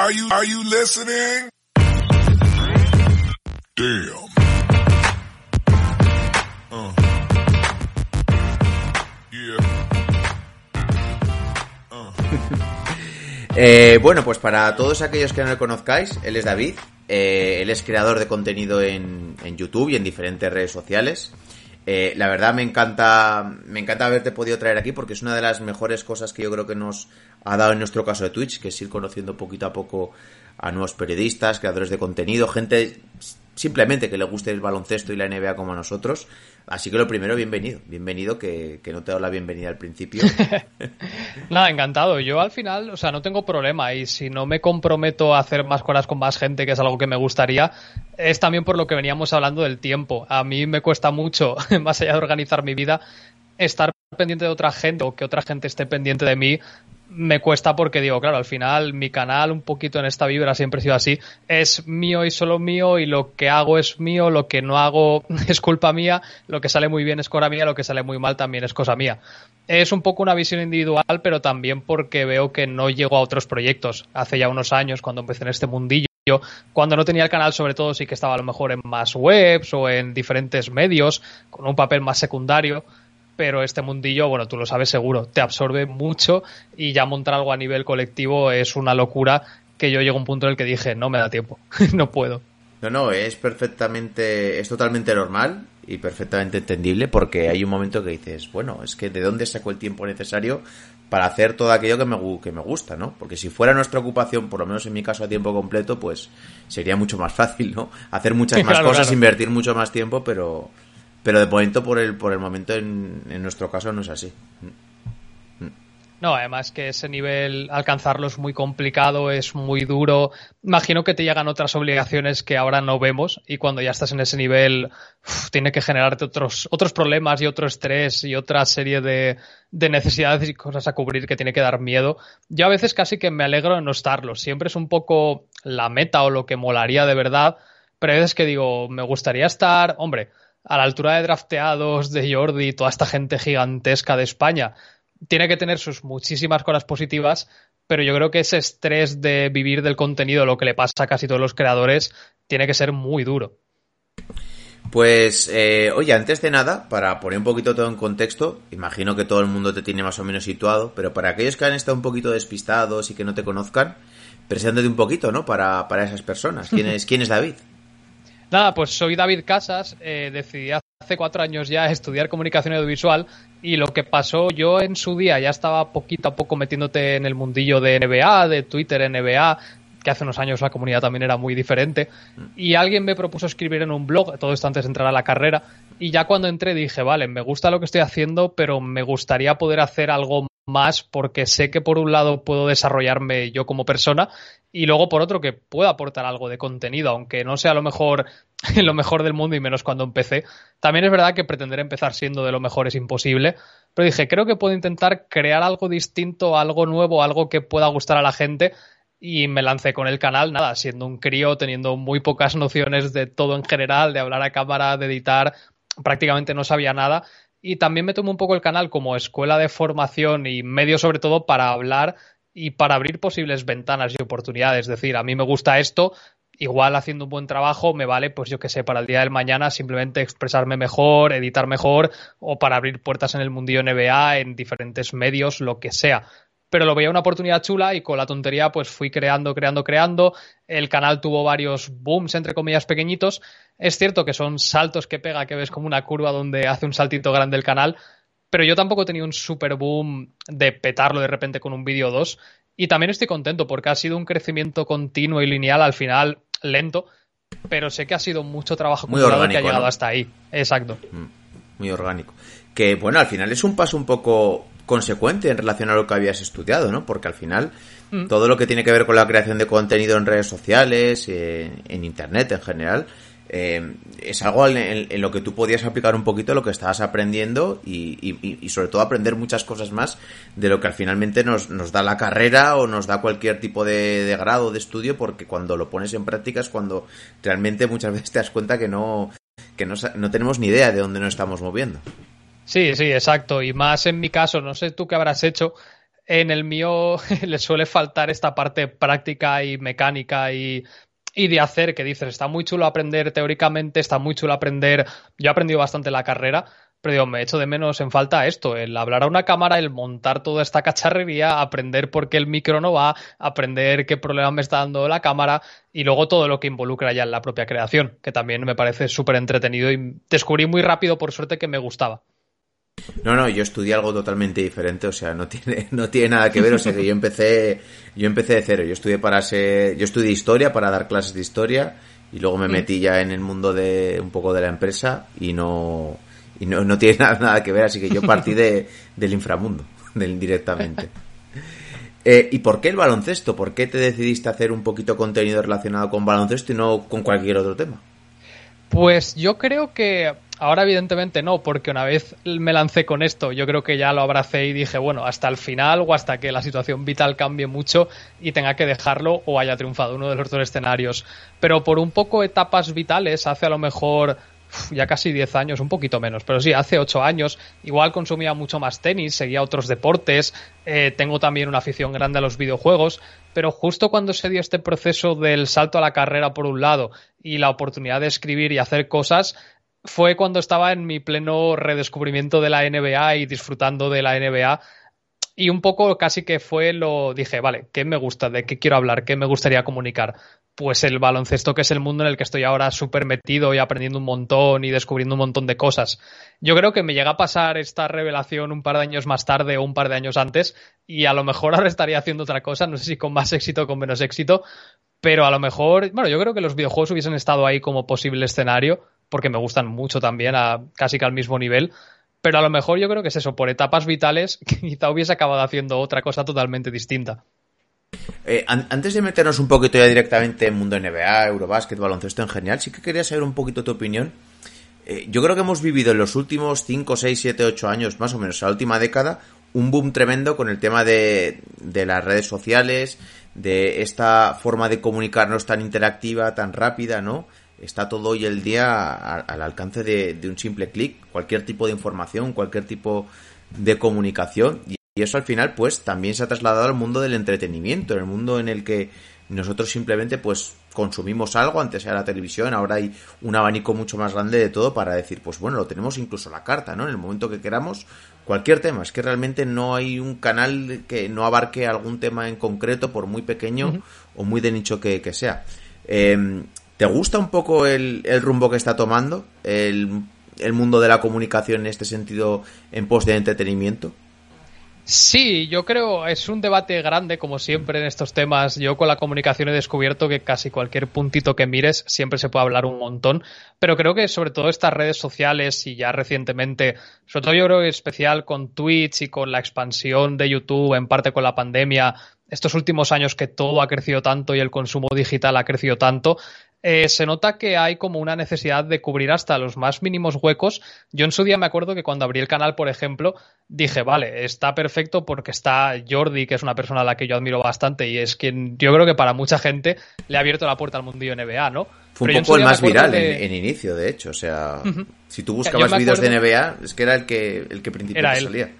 Are you, listening? Damn. Uh. Eh, bueno, pues para todos aquellos que no le conozcáis, él es David. eh, él es creador de contenido en, en YouTube y en diferentes redes sociales. Eh, la verdad me encanta, me encanta haberte podido traer aquí porque es una de las mejores cosas que yo creo que nos ha dado en nuestro caso de Twitch, que es ir conociendo poquito a poco a nuevos periodistas, creadores de contenido, gente simplemente que le guste el baloncesto y la NBA como a nosotros. Así que lo primero, bienvenido. Bienvenido, que, que no te he dado la bienvenida al principio. Nada, encantado. Yo al final, o sea, no tengo problema y si no me comprometo a hacer más cosas con más gente, que es algo que me gustaría, es también por lo que veníamos hablando del tiempo. A mí me cuesta mucho, más allá de organizar mi vida, estar pendiente de otra gente o que otra gente esté pendiente de mí me cuesta porque digo, claro, al final mi canal un poquito en esta vibra siempre ha sido así, es mío y solo mío y lo que hago es mío, lo que no hago es culpa mía, lo que sale muy bien es cosa mía, lo que sale muy mal también es cosa mía. Es un poco una visión individual, pero también porque veo que no llego a otros proyectos. Hace ya unos años, cuando empecé en este mundillo, cuando no tenía el canal, sobre todo, sí que estaba a lo mejor en más webs o en diferentes medios, con un papel más secundario pero este mundillo, bueno, tú lo sabes seguro, te absorbe mucho y ya montar algo a nivel colectivo es una locura que yo llego a un punto en el que dije, no me da tiempo, no puedo. No, no, es perfectamente, es totalmente normal y perfectamente entendible porque hay un momento que dices, bueno, es que de dónde saco el tiempo necesario para hacer todo aquello que me, que me gusta, ¿no? Porque si fuera nuestra ocupación, por lo menos en mi caso a tiempo completo, pues sería mucho más fácil, ¿no? Hacer muchas más Claro, cosas, claro. invertir mucho más tiempo, pero pero de momento por el por el momento en, en nuestro caso no es así. No, además que ese nivel, alcanzarlo es muy complicado, es muy duro. Imagino que te llegan otras obligaciones que ahora no vemos y cuando ya estás en ese nivel tiene que generarte otros, otros problemas y otro estrés y otra serie de, de necesidades y cosas a cubrir que tiene que dar miedo. Yo a veces casi que me alegro de no estarlo. Siempre es un poco la meta o lo que molaría de verdad, pero hay veces que digo, me gustaría estar, hombre, a la altura de drafteados, de Jordi, toda esta gente gigantesca de España tiene que tener sus muchísimas cosas positivas, pero yo creo que ese estrés de vivir del contenido, lo que le pasa a casi todos los creadores, tiene que ser muy duro. Pues, eh, oye, antes de nada, para poner un poquito todo en contexto, imagino que todo el mundo te tiene más o menos situado, pero para aquellos que han estado un poquito despistados y que no te conozcan, preséntate un poquito, ¿no? Para, para esas personas. ¿Quién es, ¿Quién es David? Nada, pues soy David Casas, eh, decidí hace cuatro años ya estudiar comunicación audiovisual y lo que pasó, yo en su día ya estaba poquito a poco metiéndote en el mundillo de NBA, de Twitter NBA, que hace unos años la comunidad también era muy diferente, y alguien me propuso escribir en un blog, todo esto antes de entrar a la carrera, y ya cuando entré dije, vale, me gusta lo que estoy haciendo, pero me gustaría poder hacer algo más porque sé que por un lado puedo desarrollarme yo como persona y luego por otro que puedo aportar algo de contenido, aunque no sea lo mejor, lo mejor del mundo y menos cuando empecé. También es verdad que pretender empezar siendo de lo mejor es imposible, pero dije, creo que puedo intentar crear algo distinto, algo nuevo, algo que pueda gustar a la gente y me lancé con el canal, nada, siendo un crío, teniendo muy pocas nociones de todo en general, de hablar a cámara, de editar, prácticamente no sabía nada. Y también me tomé un poco el canal como escuela de formación y medio sobre todo para hablar y para abrir posibles ventanas y oportunidades. Es decir, a mí me gusta esto, igual haciendo un buen trabajo me vale, pues yo que sé, para el día del mañana simplemente expresarme mejor, editar mejor o para abrir puertas en el mundillo NBA, en diferentes medios, lo que sea pero lo veía una oportunidad chula y con la tontería pues fui creando, creando, creando. El canal tuvo varios booms, entre comillas, pequeñitos. Es cierto que son saltos que pega, que ves como una curva donde hace un saltito grande el canal, pero yo tampoco he tenido un super boom de petarlo de repente con un vídeo o dos. Y también estoy contento porque ha sido un crecimiento continuo y lineal, al final lento, pero sé que ha sido mucho trabajo Muy orgánico, que ha llegado ¿no? hasta ahí. Exacto. Muy orgánico. Que, bueno, al final es un paso un poco consecuente en relación a lo que habías estudiado, ¿no? Porque al final Mm. todo lo que tiene que ver con la creación de contenido en redes sociales, eh, en internet en general, eh, es algo en, en lo que tú podías aplicar un poquito lo que estabas aprendiendo y, y- y sobre todo aprender muchas cosas más de lo que al finalmente nos, nos da la carrera o nos da cualquier tipo de, de grado de estudio porque cuando lo pones en práctica es cuando realmente muchas veces te das cuenta que no que no, no tenemos ni idea de dónde nos estamos moviendo. Sí, sí, exacto. Y más en mi caso, no sé tú qué habrás hecho. En el mío le suele faltar esta parte práctica y mecánica y, y de hacer, que dices, está muy chulo aprender teóricamente, está muy chulo aprender. Yo he aprendido bastante la carrera, pero digo, me echo de menos en falta esto, el hablar a una cámara, el montar toda esta cacharrería, aprender por qué el micro no va, aprender qué problema me está dando la cámara y luego todo lo que involucra ya en la propia creación, que también me parece súper entretenido y descubrí muy rápido, por suerte, que me gustaba. No, no, yo estudié algo totalmente diferente, o sea, no tiene, no tiene nada que ver, o sea que yo empecé, yo empecé de cero, yo estudié para ser, yo estudié historia para dar clases de historia y luego me metí ya en el mundo de un poco de la empresa y no, y no, no tiene nada, que ver, así que yo partí de, del inframundo, del, directamente. Eh, ¿Y por qué el baloncesto? ¿Por qué te decidiste hacer un poquito contenido relacionado con baloncesto y no con cualquier otro tema? Pues yo creo que ahora evidentemente no, porque una vez me lancé con esto, yo creo que ya lo abracé y dije, bueno, hasta el final o hasta que la situación vital cambie mucho y tenga que dejarlo o haya triunfado uno de los dos escenarios. Pero por un poco etapas vitales, hace a lo mejor ya casi 10 años, un poquito menos, pero sí, hace 8 años, igual consumía mucho más tenis, seguía otros deportes, eh, tengo también una afición grande a los videojuegos, pero justo cuando se dio este proceso del salto a la carrera por un lado y la oportunidad de escribir y hacer cosas, fue cuando estaba en mi pleno redescubrimiento de la NBA y disfrutando de la NBA y un poco casi que fue lo dije, vale, ¿qué me gusta? ¿De qué quiero hablar? ¿Qué me gustaría comunicar? Pues el baloncesto, que es el mundo en el que estoy ahora súper metido y aprendiendo un montón y descubriendo un montón de cosas. Yo creo que me llega a pasar esta revelación un par de años más tarde o un par de años antes y a lo mejor ahora estaría haciendo otra cosa, no sé si con más éxito o con menos éxito, pero a lo mejor, bueno, yo creo que los videojuegos hubiesen estado ahí como posible escenario porque me gustan mucho también, a casi que al mismo nivel pero a lo mejor yo creo que es eso, por etapas vitales, quizá hubiese acabado haciendo otra cosa totalmente distinta. Eh, antes de meternos un poquito ya directamente en mundo NBA, Eurobásquet, baloncesto en general, sí que quería saber un poquito tu opinión. Eh, yo creo que hemos vivido en los últimos 5, 6, 7, 8 años, más o menos, la última década, un boom tremendo con el tema de, de las redes sociales, de esta forma de comunicarnos tan interactiva, tan rápida, ¿no? Está todo hoy el día al alcance de, un simple clic, cualquier tipo de información, cualquier tipo de comunicación y, eso al final pues también se ha trasladado al mundo del entretenimiento, en el mundo en el que nosotros simplemente pues consumimos algo, antes era la televisión, ahora hay un abanico mucho más grande de todo para decir, pues bueno, lo tenemos incluso la carta, ¿no? En el momento que queramos, cualquier tema, es que realmente no hay un canal que no abarque algún tema en concreto, por muy pequeño o muy de nicho que, que sea. Eh, ¿Te gusta un poco el, rumbo que está tomando el, mundo de la comunicación en este sentido en pos de entretenimiento? Sí, yo creo es un debate grande, como siempre en estos temas. Yo con la comunicación he descubierto que casi cualquier puntito que mires siempre se puede hablar un montón, pero creo que sobre todo estas redes sociales y ya recientemente, sobre todo yo creo que especial con Twitch y con la expansión de YouTube, en parte con la pandemia, estos últimos años que todo ha crecido tanto y el consumo digital ha crecido tanto, eh, se nota que hay como una necesidad de cubrir hasta los más mínimos huecos. Yo en su día me acuerdo que cuando abrí el canal, por ejemplo, dije, vale, está perfecto porque está Jordi, que es una persona a la que yo admiro bastante y es quien yo creo que para mucha gente le ha abierto la puerta al mundillo NBA, ¿no? Fue un poco el más viral en, inicio, de hecho. O sea, si tú buscabas vídeos de NBA, es que era el que, el que principalmente salía.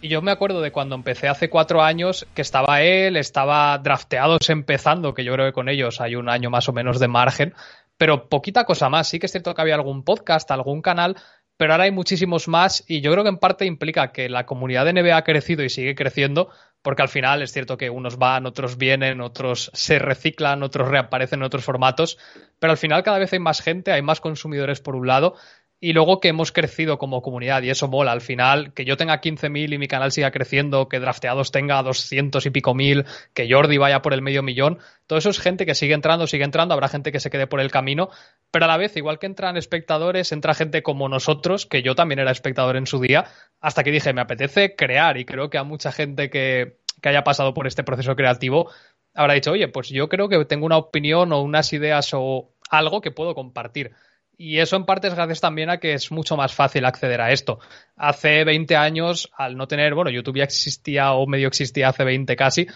Y yo me acuerdo de cuando empecé hace cuatro años que estaba él, estaba drafteados empezando, que yo creo que con ellos hay un año más o menos de margen, pero poquita cosa más. Sí que es cierto que había algún podcast, algún canal, pero ahora hay muchísimos más y yo creo que en parte implica que la comunidad de NBA ha crecido y sigue creciendo, porque al final es cierto que unos van, otros vienen, otros se reciclan, otros reaparecen en otros formatos, pero al final cada vez hay más gente, hay más consumidores por un lado y luego que hemos crecido como comunidad y eso mola. Al final, que yo tenga 15.000 y mi canal siga creciendo, que drafteados tenga 200 y pico mil, que Jordi vaya por el medio millón, todo eso es gente que sigue entrando, sigue entrando, habrá gente que se quede por el camino, pero a la vez, igual que entran espectadores, entra gente como nosotros, que yo también era espectador en su día, hasta que dije, me apetece crear y creo que a mucha gente que, que haya pasado por este proceso creativo habrá dicho, oye, pues yo creo que tengo una opinión o unas ideas o algo que puedo compartir. Y eso en parte es gracias también a que es mucho más fácil acceder a esto. Hace 20 años, al no tener, bueno, YouTube ya existía o medio existía hace 20 casi,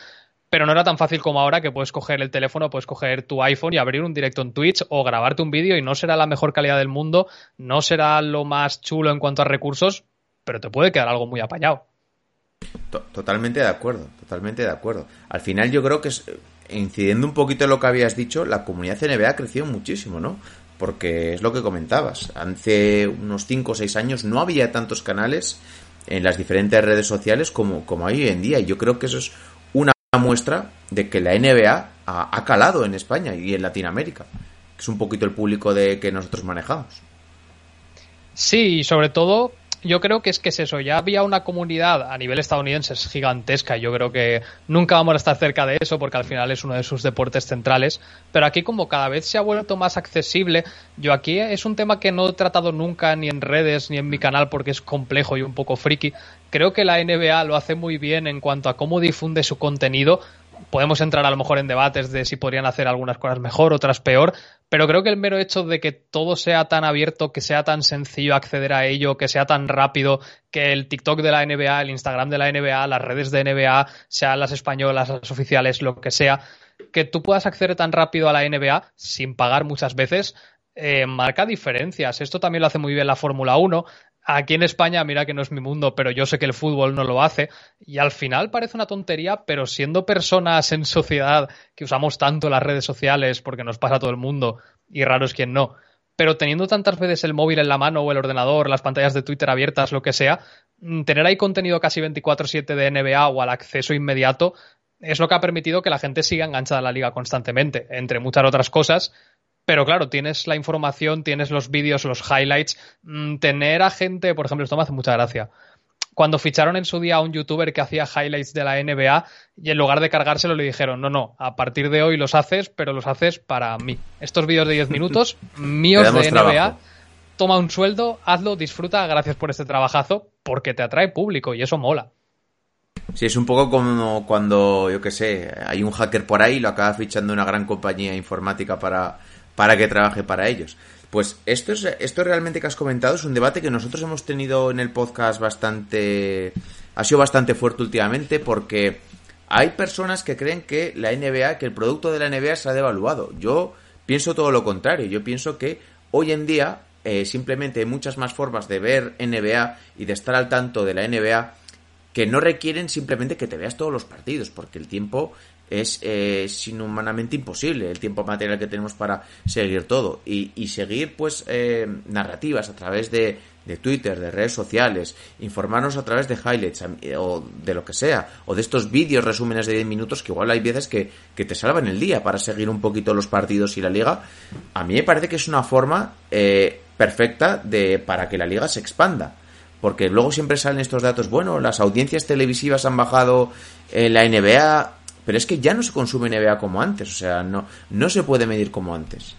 pero no era tan fácil como ahora que puedes coger el teléfono, puedes coger tu iPhone y abrir un directo en Twitch o grabarte un vídeo y no será la mejor calidad del mundo, no será lo más chulo en cuanto a recursos, pero te puede quedar algo muy apañado. Totalmente de acuerdo, totalmente de acuerdo. Al final yo creo que es, incidiendo un poquito en lo que habías dicho, la comunidad NBA ha crecido muchísimo, ¿no? Porque es lo que comentabas. Hace unos 5 o 6 años no había tantos canales en las diferentes redes sociales como, como hay hoy en día. Y yo creo que eso es una muestra de que la NBA ha, calado en España y en Latinoamérica, que es un poquito el público de que nosotros manejamos. Sí, y sobre todo yo creo que es que es eso, ya había una comunidad a nivel estadounidense gigantesca, yo creo que nunca vamos a estar cerca de eso porque al final es uno de sus deportes centrales, pero aquí como cada vez se ha vuelto más accesible, yo aquí es un tema que no he tratado nunca ni en redes ni en mi canal porque es complejo y un poco friki, creo que la NBA lo hace muy bien en cuanto a cómo difunde su contenido, podemos entrar a lo mejor en debates de si podrían hacer algunas cosas mejor, otras peor, pero creo que el mero hecho de que todo sea tan abierto, que sea tan sencillo acceder a ello, que sea tan rápido, que el TikTok de la NBA, el Instagram de la NBA, las redes de NBA, sean las españolas, las oficiales, lo que sea, que tú puedas acceder tan rápido a la NBA sin pagar muchas veces, eh, marca diferencias. Esto también lo hace muy bien la Fórmula 1. Aquí en España, mira que no es mi mundo, pero yo sé que el fútbol no lo hace. Y al final parece una tontería, pero siendo personas en sociedad que usamos tanto las redes sociales, porque nos pasa a todo el mundo, y raro es quien no, pero teniendo tantas veces el móvil en la mano o el ordenador, las pantallas de Twitter abiertas, lo que sea, mm, tener ahí contenido casi 24/7 de NBA o al acceso inmediato es lo que ha permitido que la gente siga enganchada a la liga constantemente, entre muchas otras cosas, pero claro, tienes la información, tienes los vídeos, los highlights. Mm, tener a gente, por ejemplo, esto me hace mucha gracia. Cuando ficharon en su día a un youtuber que hacía highlights de la NBA y en lugar de cargárselo le dijeron, no, no, a partir de hoy los haces, pero los haces para mí. Estos vídeos de 10 minutos, míos de NBA, toma un sueldo, hazlo, disfruta, gracias por este trabajazo, porque te atrae público y eso mola. Sí, es un poco como cuando, yo qué sé, hay un hacker por ahí y lo acaba fichando una gran compañía informática para, para que trabaje para ellos. Pues esto es esto realmente que has comentado es un debate que nosotros hemos tenido en el podcast bastante ha sido bastante fuerte últimamente porque hay personas que creen que la NBA, que el producto de la NBA se ha devaluado. Yo pienso todo lo contrario. Yo pienso que hoy en día eh, simplemente hay muchas más formas de ver NBA y de estar al tanto de la NBA que no requieren simplemente que te veas todos los partidos, porque el tiempo es eh, inhumanamente imposible el tiempo material que tenemos para seguir todo y, y seguir pues eh, narrativas a través de, de, Twitter, de redes sociales, informarnos a través de highlights o de lo que sea, o de estos vídeos resúmenes de 10 minutos que igual hay veces que, que, te salvan el día para seguir un poquito los partidos y la liga, a mí me parece que es una forma eh, perfecta de para que la liga se expanda. Porque luego siempre salen estos datos, bueno, las audiencias televisivas han bajado en la NBA, pero es que ya no se consume NBA como antes, o sea, no, no se puede medir como antes.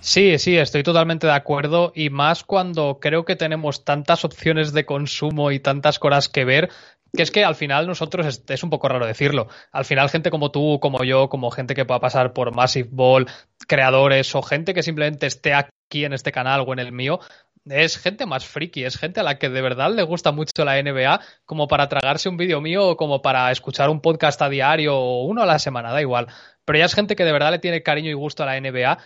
Sí, sí, estoy totalmente de acuerdo y más cuando creo que tenemos tantas opciones de consumo y tantas cosas que ver que es que al final nosotros, es, un poco raro decirlo, al final gente como tú, como yo, como gente que pueda pasar por Massive Ball, creadores o gente que simplemente esté aquí en este canal o en el mío, es gente más friki, es gente a la que de verdad le gusta mucho la NBA, como para tragarse un vídeo mío o como para escuchar un podcast a diario o uno a la semana, da igual. Pero ya es gente que de verdad le tiene cariño y gusto a la NBA.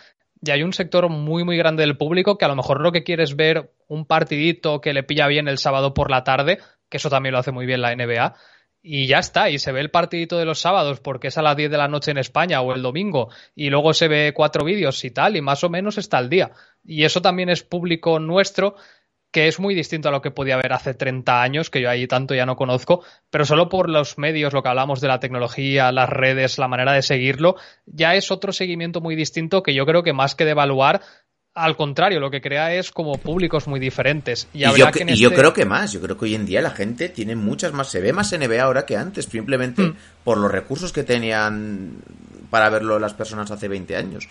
Y hay un sector muy, muy grande del público que a lo mejor lo que quiere es ver un partidito que le pilla bien el sábado por la tarde, que eso también lo hace muy bien la NBA y ya está, y se ve el partidito de los sábados porque es a las 10 de la noche en España o el domingo, y luego se ve cuatro vídeos y tal, y más o menos está al día. Y eso también es público nuestro, que es muy distinto a lo que podía haber hace 30 años, que yo ahí tanto ya no conozco, pero solo por los medios, lo que hablamos de la tecnología, las redes, la manera de seguirlo, ya es otro seguimiento muy distinto que yo creo que más que de evaluar, al contrario, lo que crea es como públicos muy diferentes. Y, yo, yo, este creo que más, yo creo que hoy en día la gente tiene muchas más, se ve más NBA ahora que antes, simplemente mm. por los recursos que tenían para verlo las personas hace 20 años.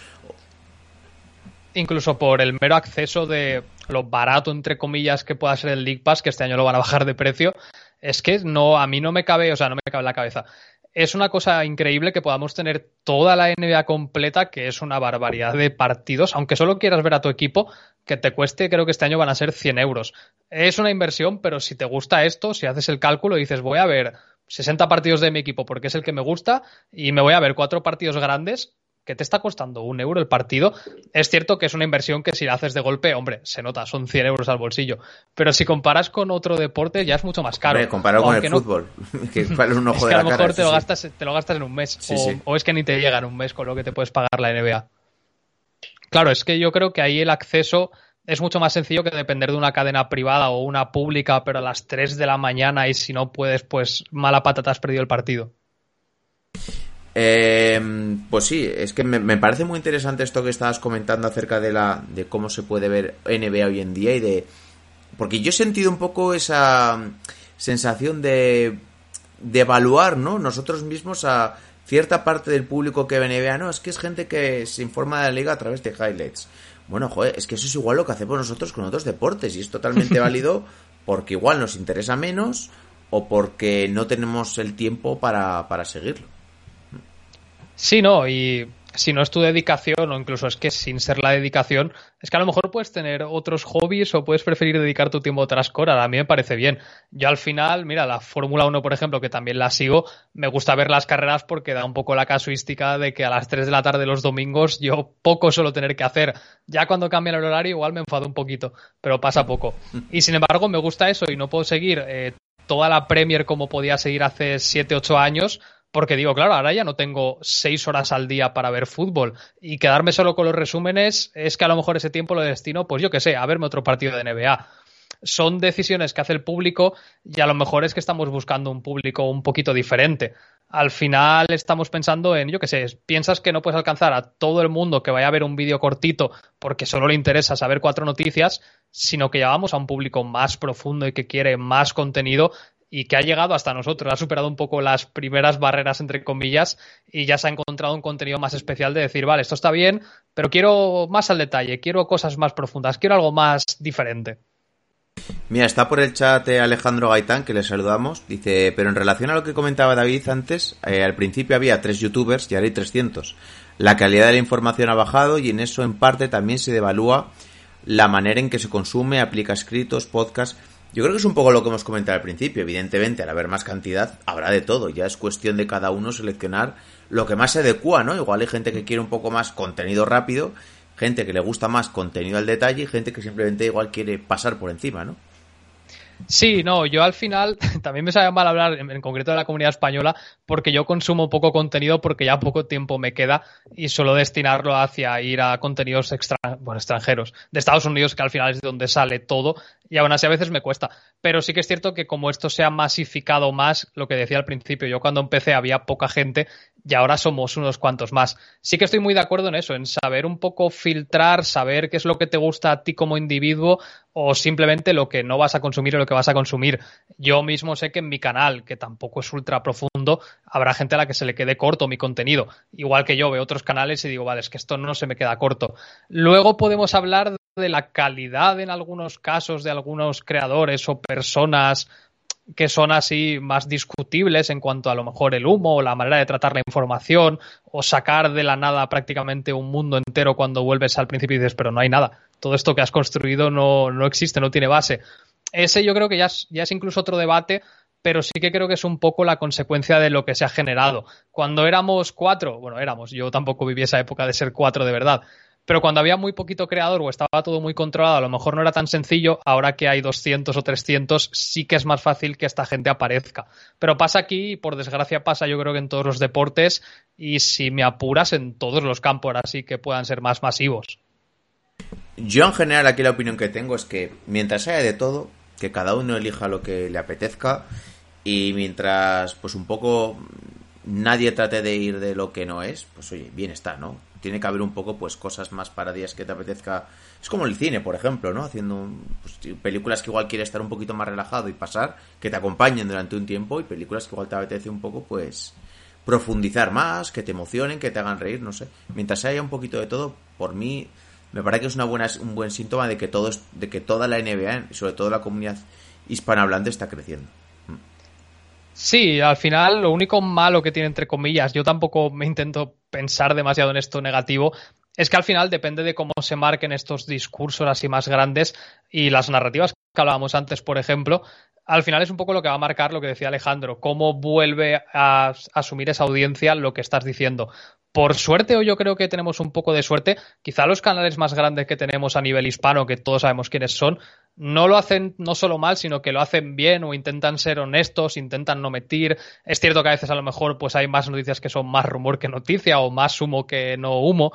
Incluso por el mero acceso de lo barato, entre comillas, que pueda ser el League Pass, que este año lo van a bajar de precio, es que no, a mí no me cabe, o sea, no me cabe en la cabeza es una cosa increíble que podamos tener toda la NBA completa, que es una barbaridad de partidos, aunque solo quieras ver a tu equipo, que te cueste, creo que este año van a ser 100 euros. Es una inversión, pero si te gusta esto, si haces el cálculo y dices, voy a ver 60 partidos de mi equipo porque es el que me gusta y me voy a ver cuatro partidos grandes, que te está costando un euro el partido. Es cierto que es una inversión que si la haces de golpe, hombre, se nota, son 100 euros al bolsillo. Pero si comparas con otro deporte, ya es mucho más caro. Hombre, comparado con el fútbol, que vale un ojo es que de a la lo cara, mejor te, sí, lo sí. gastas, te lo gastas en un mes. Sí, o, sí. o es que ni te llega en un mes con lo que te puedes pagar la NBA. Claro, es que yo creo que ahí el acceso es mucho más sencillo que depender de una cadena privada o una pública, pero a las 3 de la mañana y si no puedes, pues mala patata has perdido el partido. Eh, pues sí, es que me, me parece muy interesante esto que estabas comentando acerca de la de cómo se puede ver NBA hoy en día y de porque yo he sentido un poco esa sensación de de evaluar, ¿no? Nosotros mismos a cierta parte del público que ve NBA, no, es que es gente que se informa de la liga a través de highlights. Bueno, joder, es que eso es igual lo que hacemos nosotros con otros deportes y es totalmente válido porque igual nos interesa menos o porque no tenemos el tiempo para, para seguirlo. Sí, no, y si no es tu dedicación, o incluso es que sin ser la dedicación, es que a lo mejor puedes tener otros hobbies o puedes preferir dedicar tu tiempo a otras cosas. A mí me parece bien. Yo al final, mira, la Fórmula 1, por ejemplo, que también la sigo, me gusta ver las carreras porque da un poco la casuística de que a las 3 de la tarde los domingos yo poco suelo tener que hacer. Ya cuando cambia el horario igual me enfado un poquito, pero pasa poco. Y sin embargo me gusta eso y no puedo seguir eh, toda la Premier como podía seguir hace 7, 8 años porque digo, claro, ahora ya no tengo seis horas al día para ver fútbol y quedarme solo con los resúmenes es que a lo mejor ese tiempo lo destino, pues yo qué sé, a verme otro partido de NBA. Son decisiones que hace el público y a lo mejor es que estamos buscando un público un poquito diferente. Al final estamos pensando en, yo qué sé, piensas que no puedes alcanzar a todo el mundo que vaya a ver un vídeo cortito porque solo le interesa saber cuatro noticias, sino que llevamos a un público más profundo y que quiere más contenido y que ha llegado hasta nosotros, ha superado un poco las primeras barreras, entre comillas, y ya se ha encontrado un contenido más especial de decir, vale, esto está bien, pero quiero más al detalle, quiero cosas más profundas, quiero algo más diferente. Mira, está por el chat eh, Alejandro Gaitán, que le saludamos. Dice, pero en relación a lo que comentaba David antes, eh, al principio había tres youtubers y ahora hay 300. La calidad de la información ha bajado y en eso en parte también se devalúa la manera en que se consume, aplica escritos, podcasts. Yo creo que es un poco lo que hemos comentado al principio. Evidentemente, al haber más cantidad, habrá de todo. Ya es cuestión de cada uno seleccionar lo que más se adecua, ¿no? Igual hay gente que quiere un poco más contenido rápido, gente que le gusta más contenido al detalle y gente que simplemente igual quiere pasar por encima, ¿no? Sí, no, yo al final también me sabe mal hablar en, en, concreto de la comunidad española porque yo consumo poco contenido porque ya poco tiempo me queda y suelo destinarlo hacia ir a contenidos extra, bueno, extranjeros de Estados Unidos que al final es de donde sale todo y aún así a veces me cuesta. Pero sí que es cierto que como esto se ha masificado más, lo que decía al principio, yo cuando empecé había poca gente y ahora somos unos cuantos más. Sí que estoy muy de acuerdo en eso, en saber un poco filtrar, saber qué es lo que te gusta a ti como individuo o simplemente lo que no vas a consumir o lo que vas a consumir. Yo mismo sé que en mi canal, que tampoco es ultra profundo, habrá gente a la que se le quede corto mi contenido. Igual que yo veo otros canales y digo, vale, es que esto no se me queda corto. Luego podemos hablar de la calidad en algunos casos de algunos creadores o personas que son así más discutibles en cuanto a lo mejor el humo o la manera de tratar la información o sacar de la nada prácticamente un mundo entero cuando vuelves al principio y dices, pero no hay nada. Todo esto que has construido no, no existe, no tiene base. Ese yo creo que ya es, ya es incluso otro debate, pero sí que creo que es un poco la consecuencia de lo que se ha generado. Cuando éramos cuatro, bueno, éramos, yo tampoco viví esa época de ser cuatro de verdad, pero cuando había muy poquito creador o estaba todo muy controlado, a lo mejor no era tan sencillo, ahora que hay 200 o 300, sí que es más fácil que esta gente aparezca. Pero pasa aquí, y por desgracia pasa yo creo que en todos los deportes, y si me apuras en todos los campos, así que puedan ser más masivos. Yo en general aquí la opinión que tengo es que mientras haya de todo, que cada uno elija lo que le apetezca y mientras pues un poco nadie trate de ir de lo que no es, pues oye, bien está, ¿no? Tiene que haber un poco pues cosas más para días que te apetezca. Es como el cine, por ejemplo, ¿no? Haciendo pues, películas que igual quieres estar un poquito más relajado y pasar, que te acompañen durante un tiempo y películas que igual te apetece un poco pues profundizar más, que te emocionen, que te hagan reír, no sé. Mientras haya un poquito de todo, por mí me parece que es una buena, un buen síntoma de que todos, de que toda la NBA, sobre todo la comunidad hispanohablante, está creciendo. Sí, al final lo único malo que tiene entre comillas, yo tampoco me intento pensar demasiado en esto negativo, es que al final depende de cómo se marquen estos discursos así más grandes y las narrativas que hablábamos antes, por ejemplo, al final es un poco lo que va a marcar lo que decía Alejandro, cómo vuelve a asumir esa audiencia lo que estás diciendo. Por suerte, o yo creo que tenemos un poco de suerte, quizá los canales más grandes que tenemos a nivel hispano, que todos sabemos quiénes son, no lo hacen no solo mal, sino que lo hacen bien o intentan ser honestos, intentan no mentir. Es cierto que a veces a lo mejor pues hay más noticias que son más rumor que noticia o más humo que no humo.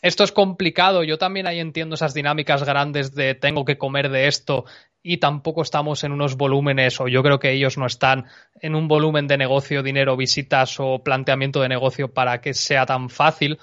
Esto es complicado, yo también ahí entiendo esas dinámicas grandes de tengo que comer de esto y tampoco estamos en unos volúmenes, o yo creo que ellos no están en un volumen de negocio, dinero, visitas o planteamiento de negocio para que sea tan fácil.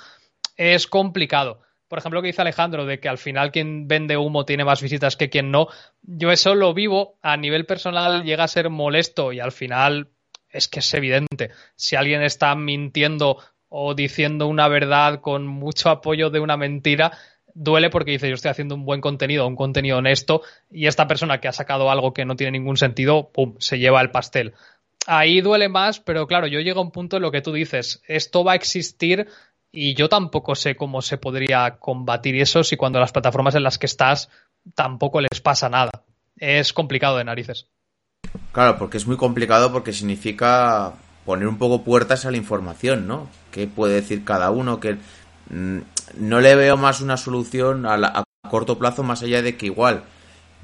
Es complicado por ejemplo, lo que dice Alejandro, de que al final quien vende humo tiene más visitas que quien no, yo eso lo vivo a nivel personal, llega a ser molesto y al final es que es evidente. Si alguien está mintiendo o diciendo una verdad con mucho apoyo de una mentira, duele porque dice yo estoy haciendo un buen contenido, un contenido honesto y esta persona que ha sacado algo que no tiene ningún sentido, ¡pum!, se lleva el pastel. Ahí duele más, pero claro, yo llego a un punto en lo que tú dices, esto va a existir y yo tampoco sé cómo se podría combatir eso si cuando las plataformas en las que estás tampoco les pasa nada. Es complicado de narices. Claro, porque es muy complicado porque significa poner un poco puertas a la información, ¿no? ¿Qué puede decir cada uno? Que mm, no le veo más una solución a, a, corto plazo más allá de que igual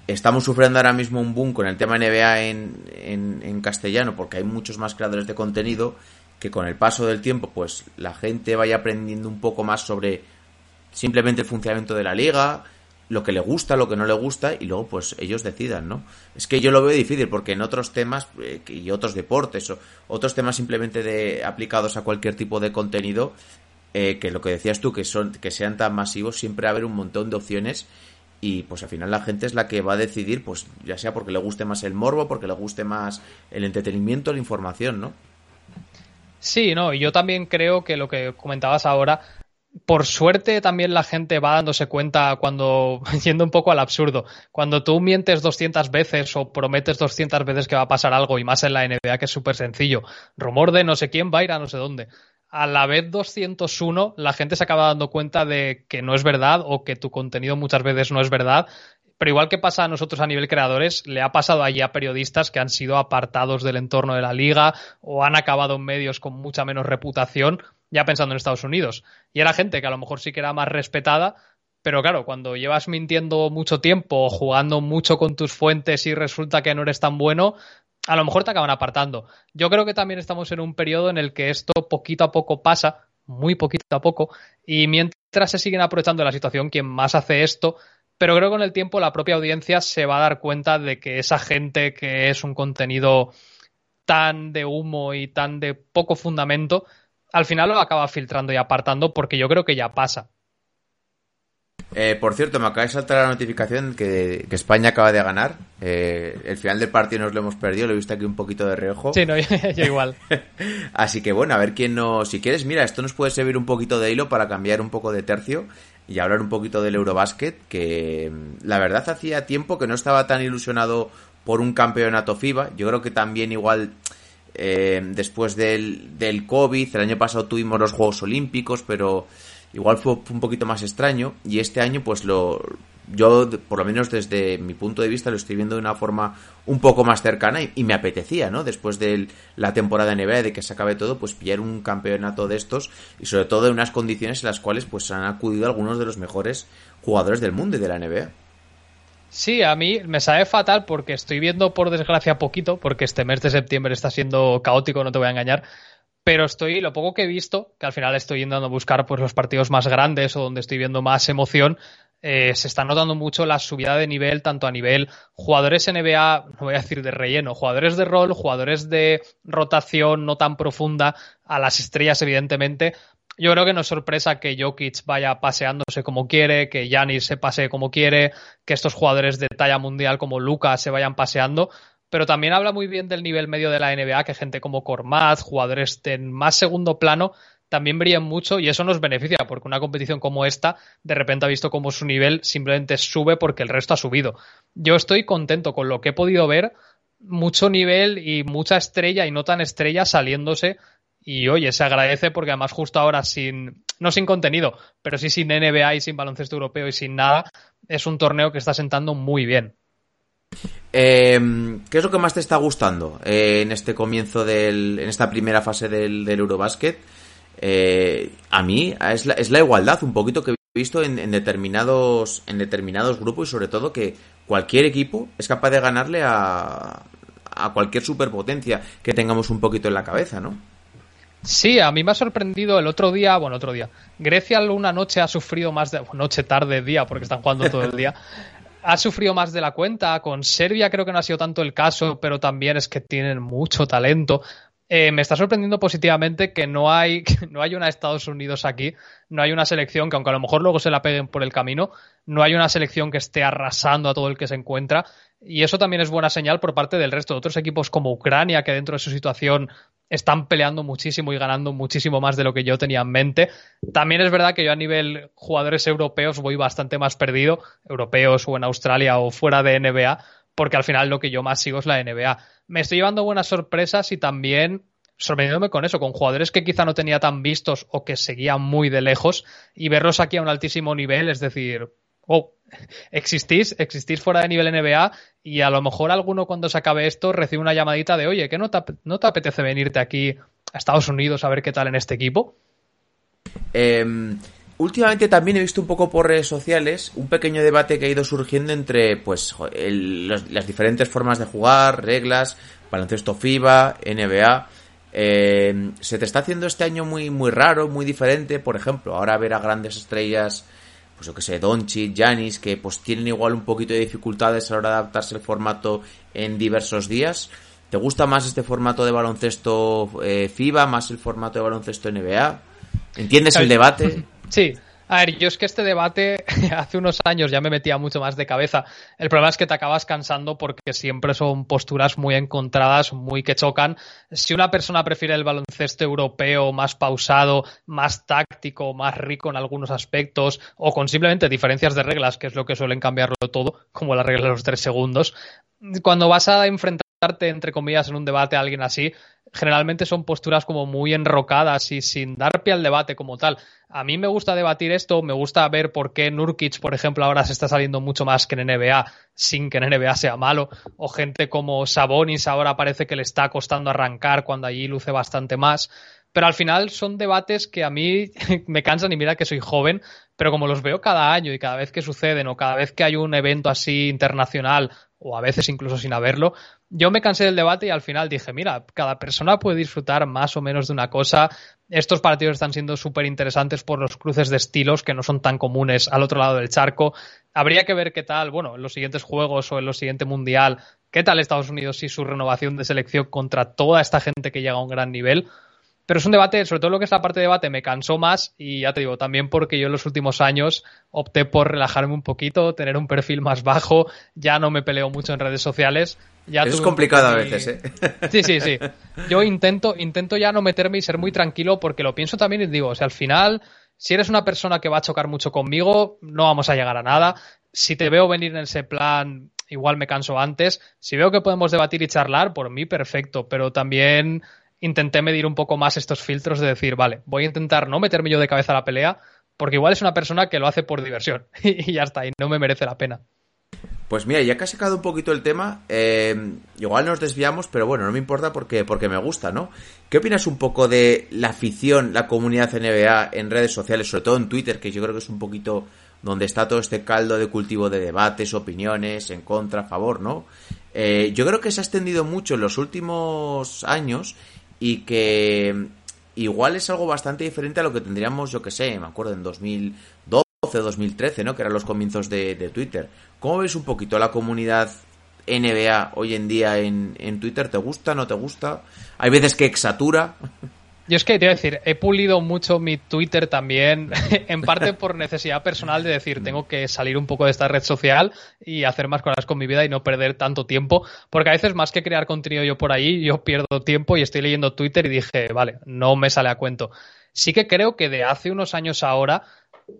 estamos sufriendo ahora mismo un boom con el tema NBA en, en castellano porque hay muchos más creadores de contenido que con el paso del tiempo pues la gente vaya aprendiendo un poco más sobre simplemente el funcionamiento de la liga, lo que le gusta, lo que no le gusta y luego pues ellos decidan, ¿no? Es que yo lo veo difícil porque en otros temas eh, y otros deportes o otros temas simplemente de aplicados a cualquier tipo de contenido eh, que lo que decías tú que son que sean tan masivos siempre va a haber un montón de opciones y pues al final la gente es la que va a decidir pues ya sea porque le guste más el morbo, porque le guste más el entretenimiento, la información, ¿no? Sí, no, y yo también creo que lo que comentabas ahora, por suerte también la gente va dándose cuenta cuando, yendo un poco al absurdo, cuando tú mientes 200 veces o prometes 200 veces que va a pasar algo, y más en la NBA que es súper sencillo, rumor de no sé quién va a ir a no sé dónde. A la vez 201, la gente se acaba dando cuenta de que no es verdad o que tu contenido muchas veces no es verdad pero igual que pasa a nosotros a nivel creadores, le ha pasado allí a periodistas que han sido apartados del entorno de la liga o han acabado en medios con mucha menos reputación, ya pensando en Estados Unidos. Y era gente que a lo mejor sí que era más respetada, pero claro, cuando llevas mintiendo mucho tiempo jugando mucho con tus fuentes y resulta que no eres tan bueno, a lo mejor te acaban apartando. Yo creo que también estamos en un periodo en el que esto poquito a poco pasa, muy poquito a poco, y mientras se siguen aprovechando de la situación, quien más hace esto pero creo que con el tiempo la propia audiencia se va a dar cuenta de que esa gente que es un contenido tan de humo y tan de poco fundamento, al final lo acaba filtrando y apartando porque yo creo que ya pasa. Eh, por cierto, me acaba de saltar la notificación que, que España acaba de ganar. Eh, el final del partido nos lo hemos perdido, lo he visto aquí un poquito de reojo. Sí, no, yo igual. Así que bueno, a ver quién no. Si quieres, mira, esto nos puede servir un poquito de hilo para cambiar un poco de tercio y hablar un poquito del Eurobasket, que mm, la verdad hacía tiempo que no estaba tan ilusionado por un campeonato FIBA. Yo creo que también igual eh, después del, del COVID, el año pasado tuvimos los Juegos Olímpicos, pero igual fue un poquito más extraño y este año pues lo yo por lo menos desde mi punto de vista lo estoy viendo de una forma un poco más cercana y, me apetecía, ¿no? Después de la temporada NBA de que se acabe todo, pues pillar un campeonato de estos y sobre todo en unas condiciones en las cuales pues han acudido algunos de los mejores jugadores del mundo y de la NBA. Sí, a mí me sabe fatal porque estoy viendo por desgracia poquito, porque este mes de septiembre está siendo caótico, no te voy a engañar, pero estoy, lo poco que he visto, que al final estoy yendo a buscar pues, los partidos más grandes o donde estoy viendo más emoción, eh, se está notando mucho la subida de nivel, tanto a nivel jugadores NBA, no voy a decir de relleno, jugadores de rol, jugadores de rotación no tan profunda, a las estrellas, evidentemente. Yo creo que no es sorpresa que Jokic vaya paseándose como quiere, que Yanis se pasee como quiere, que estos jugadores de talla mundial como Lucas se vayan paseando, pero también habla muy bien del nivel medio de la NBA, que gente como Kormaz, jugadores en más segundo plano, también brillan mucho y eso nos beneficia, porque una competición como esta, de repente ha visto cómo su nivel simplemente sube porque el resto ha subido. Yo estoy contento con lo que he podido ver, mucho nivel y mucha estrella y no tan estrella saliéndose. Y oye, se agradece porque además justo ahora sin, no sin contenido, pero sí sin NBA y sin baloncesto europeo y sin nada, es un torneo que está sentando muy bien. Eh, ¿Qué es lo que más te está gustando eh, en este comienzo del, en esta primera fase del, del Eurobasket? Eh, a mí es la, es la, igualdad un poquito que he visto en, en, determinados en determinados grupos y sobre todo que cualquier equipo es capaz de ganarle a, a cualquier superpotencia que tengamos un poquito en la cabeza, ¿no? Sí, a mí me ha sorprendido el otro día, bueno, otro día. Grecia una noche ha sufrido más de noche, tarde, día, porque están jugando todo el día. ha sufrido más de la cuenta. Con Serbia creo que no ha sido tanto el caso, pero también es que tienen mucho talento. Eh, me está sorprendiendo positivamente que no hay, que no hay una Estados Unidos aquí, no hay una selección que, aunque a lo mejor luego se la peguen por el camino, no hay una selección que esté arrasando a todo el que se encuentra. Y eso también es buena señal por parte del resto de otros equipos como Ucrania, que dentro de su situación están peleando muchísimo y ganando muchísimo más de lo que yo tenía en mente. También es verdad que yo a nivel jugadores europeos voy bastante más perdido, europeos o en Australia o fuera de NBA, porque al final lo que yo más sigo es la NBA. Me estoy llevando buenas sorpresas y también sorprendiéndome con eso, con jugadores que quizá no tenía tan vistos o que seguían muy de lejos y verlos aquí a un altísimo nivel, es decir, oh, existís, existís fuera de nivel NBA y a lo mejor alguno cuando se acabe esto recibe una llamadita de, oye, ¿qué no te, no te apetece venirte aquí a Estados Unidos a ver qué tal en este equipo? Eh, últimamente también he visto un poco por redes sociales un pequeño debate que ha ido surgiendo entre pues el, los, las diferentes formas de jugar, reglas, baloncesto FIBA, NBA. Eh, se te está haciendo este año muy muy raro, muy diferente, por ejemplo, ahora ver a grandes estrellas pues yo que sé, Doncic, Janis, que pues tienen igual un poquito de dificultades a la hora de adaptarse al formato en diversos días. ¿Te gusta más este formato de baloncesto eh, FIBA, más el formato de baloncesto NBA? ¿Entiendes el debate? Sí, a ver, yo es que este debate hace unos años ya me metía mucho más de cabeza. El problema es que te acabas cansando porque siempre son posturas muy encontradas, muy que chocan. Si una persona prefiere el baloncesto europeo más pausado, más táctico, más rico en algunos aspectos, o con simplemente diferencias de reglas, que es lo que suelen cambiarlo todo, como la regla de los tres segundos, cuando vas a enfrentarte, entre comillas, en un debate a alguien así, generalmente son posturas como muy enrocadas y sin dar pie al debate como tal. A mí me gusta debatir esto, me gusta ver por qué Nurkic, por ejemplo, ahora se está saliendo mucho más que en NBA, sin que en NBA sea malo, o gente como Sabonis ahora parece que le está costando arrancar cuando allí luce bastante más. Pero al final son debates que a mí me cansan y mira que soy joven, pero como los veo cada año y cada vez que suceden o cada vez que hay un evento así internacional o a veces incluso sin haberlo, yo me cansé del debate y al final dije, mira, cada persona puede disfrutar más o menos de una cosa. Estos partidos están siendo súper interesantes por los cruces de estilos que no son tan comunes al otro lado del charco. Habría que ver qué tal, bueno, en los siguientes juegos o en los siguientes mundial, qué tal Estados Unidos y su renovación de selección contra toda esta gente que llega a un gran nivel. Pero es un debate, sobre todo lo que es la parte de debate, me cansó más y ya te digo, también porque yo en los últimos años opté por relajarme un poquito, tener un perfil más bajo, ya no me peleo mucho en redes sociales. Ya es complicado a veces, ¿eh? Sí, sí, sí. Yo intento, intento ya no meterme y ser muy tranquilo porque lo pienso también y digo, o sea, al final, si eres una persona que va a chocar mucho conmigo, no vamos a llegar a nada. Si te veo venir en ese plan, igual me canso antes. Si veo que podemos debatir y charlar, por mí perfecto, pero también intenté medir un poco más estos filtros de decir, vale, voy a intentar no meterme yo de cabeza a la pelea, porque igual es una persona que lo hace por diversión y ya está, y no me merece la pena. Pues mira, ya que has sacado un poquito el tema, eh, igual nos desviamos, pero bueno, no me importa porque, porque me gusta, ¿no? ¿Qué opinas un poco de la afición, la comunidad NBA en redes sociales, sobre todo en Twitter, que yo creo que es un poquito donde está todo este caldo de cultivo de debates, opiniones, en contra, a favor, ¿no? Eh, yo creo que se ha extendido mucho en los últimos años y que igual es algo bastante diferente a lo que tendríamos, yo que sé, me acuerdo en 2012, 2013, ¿no? Que eran los comienzos de, de Twitter. ¿Cómo ves un poquito la comunidad NBA hoy en día en, en Twitter? ¿Te gusta, no te gusta? Hay veces que exatura. Yo es que te voy a decir, he pulido mucho mi Twitter también, en parte por necesidad personal de decir, tengo que salir un poco de esta red social y hacer más cosas con mi vida y no perder tanto tiempo, porque a veces más que crear contenido yo por ahí, yo pierdo tiempo y estoy leyendo Twitter y dije, vale, no me sale a cuento. Sí que creo que de hace unos años ahora,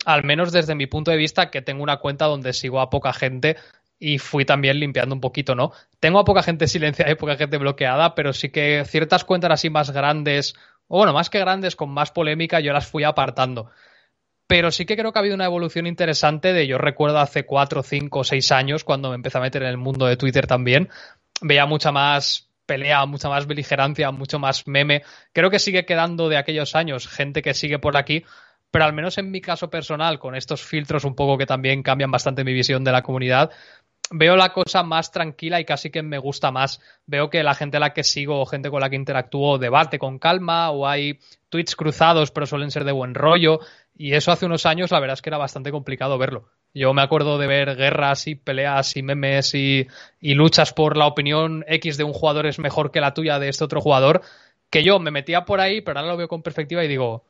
al menos desde mi punto de vista, que tengo una cuenta donde sigo a poca gente, y fui también limpiando un poquito, ¿no? Tengo a poca gente silenciada y poca gente bloqueada, pero sí que ciertas cuentas así más grandes o bueno, más que grandes, con más polémica, yo las fui apartando. pero sí que creo que ha habido una evolución interesante de, yo recuerdo hace cuatro, cinco, seis años, cuando me empecé a meter en el mundo de Twitter también, veía mucha más pelea, mucha más beligerancia, mucho más meme. Creo que sigue quedando de aquellos años gente que sigue por aquí, pero al menos en mi caso personal, con estos filtros un poco que también cambian bastante mi visión de la comunidad, veo la cosa más tranquila y casi que me gusta más. Veo que la gente a la que sigo o gente con la que interactúo debate con calma o hay tweets cruzados pero suelen ser de buen rollo y eso hace unos años la verdad es que era bastante complicado verlo. Yo me acuerdo de ver guerras y peleas y memes y, y luchas por la opinión X de un jugador es mejor que la tuya de este otro jugador, que yo me metía por ahí, pero ahora lo veo con perspectiva y digo,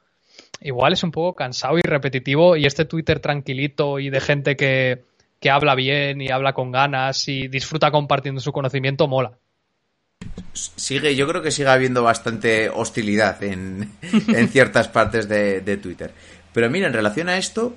igual es un poco cansado y repetitivo y este Twitter tranquilito y de gente que, que habla bien y habla con ganas y disfruta compartiendo su conocimiento mola. Sigue, yo creo que sigue habiendo bastante hostilidad en, en ciertas partes de, de, Twitter. Pero mira, en relación a esto,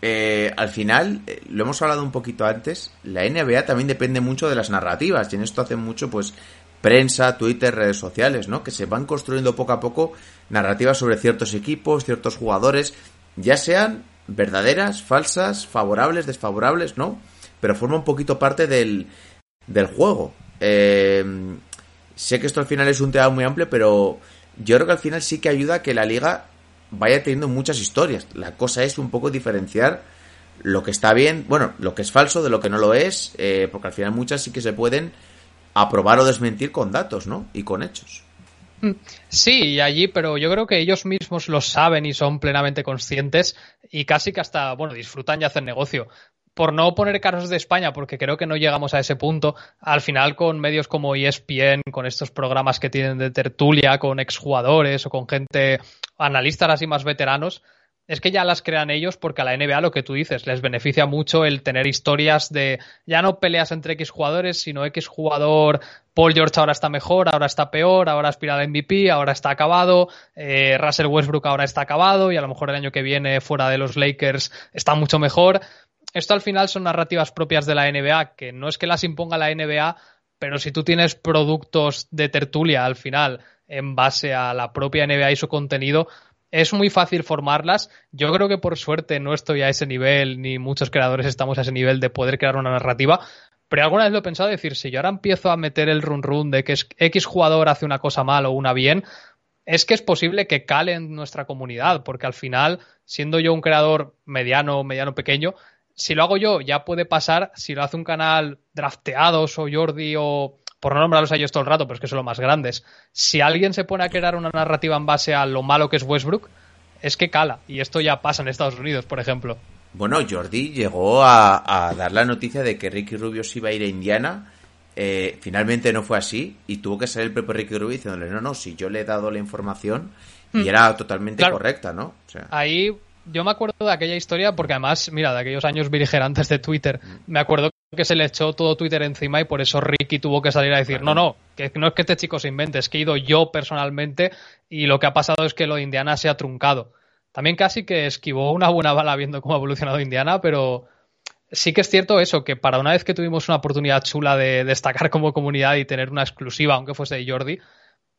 eh, al final, eh, lo hemos hablado un poquito antes, la NBA también depende mucho de las narrativas, y en esto hace mucho, pues, prensa, Twitter, redes sociales, ¿no? Que se van construyendo poco a poco narrativas sobre ciertos equipos, ciertos jugadores, ya sean verdaderas, falsas, favorables, desfavorables, ¿no? Pero forma un poquito parte del, del juego. Eh, sé que esto al final es un tema muy amplio, pero yo creo que al final sí que ayuda a que la liga vaya teniendo muchas historias. La cosa es un poco diferenciar lo que está bien, bueno, lo que es falso de lo que no lo es, eh, porque al final muchas sí que se pueden aprobar o desmentir con datos, ¿no? Y con hechos. Sí, allí, pero yo creo que ellos mismos lo saben y son plenamente conscientes y casi que hasta, bueno, disfrutan y hacen negocio. Por no poner casos de España, porque creo que no llegamos a ese punto, al final con medios como ESPN, con estos programas que tienen de tertulia, con exjugadores o con gente, analistas así más veteranos, es que ya las crean ellos porque a la NBA lo que tú dices, les beneficia mucho el tener historias de ya no peleas entre X jugadores, sino X jugador, Paul George ahora está mejor, ahora está peor, ahora aspira al MVP, ahora está acabado, eh, Russell Westbrook ahora está acabado y a lo mejor el año que viene fuera de los Lakers está mucho mejor. Esto al final son narrativas propias de la NBA, que no es que las imponga la NBA, pero si tú tienes productos de tertulia al final en base a la propia NBA y su contenido, es muy fácil formarlas. Yo creo que por suerte no estoy a ese nivel, ni muchos creadores estamos a ese nivel de poder crear una narrativa. Pero alguna vez lo he pensado decir, si yo ahora empiezo a meter el run run de que X jugador hace una cosa mal o una bien, es que es posible que cale en nuestra comunidad, porque al final, siendo yo un creador mediano, mediano pequeño, si lo hago yo, ya puede pasar, si lo hace un canal drafteados o Jordi o por no nombrarlos a ellos todo el rato, pero es que son los más grandes. Si alguien se pone a crear una narrativa en base a lo malo que es Westbrook, es que cala. Y esto ya pasa en Estados Unidos, por ejemplo. Bueno, Jordi llegó a, dar la noticia de que Ricky Rubio se iba a ir a Indiana. Eh, finalmente no fue así y tuvo que salir el propio Ricky Rubio diciéndole, no, no, si yo le he dado la información y hmm. era totalmente correcta, ¿no? Ahí yo me acuerdo de aquella historia porque además, mira, de aquellos años beligerantes de Twitter, hmm. me acuerdo que se le echó todo Twitter encima y por eso Ricky tuvo que salir a decir, no, no, que no es que este chico se invente, es que he ido yo personalmente y lo que ha pasado es que lo de Indiana se ha truncado. También casi que esquivó una buena bala viendo cómo ha evolucionado Indiana, pero sí que es cierto eso, que para una vez que tuvimos una oportunidad chula de destacar como comunidad y tener una exclusiva, aunque fuese de Jordi,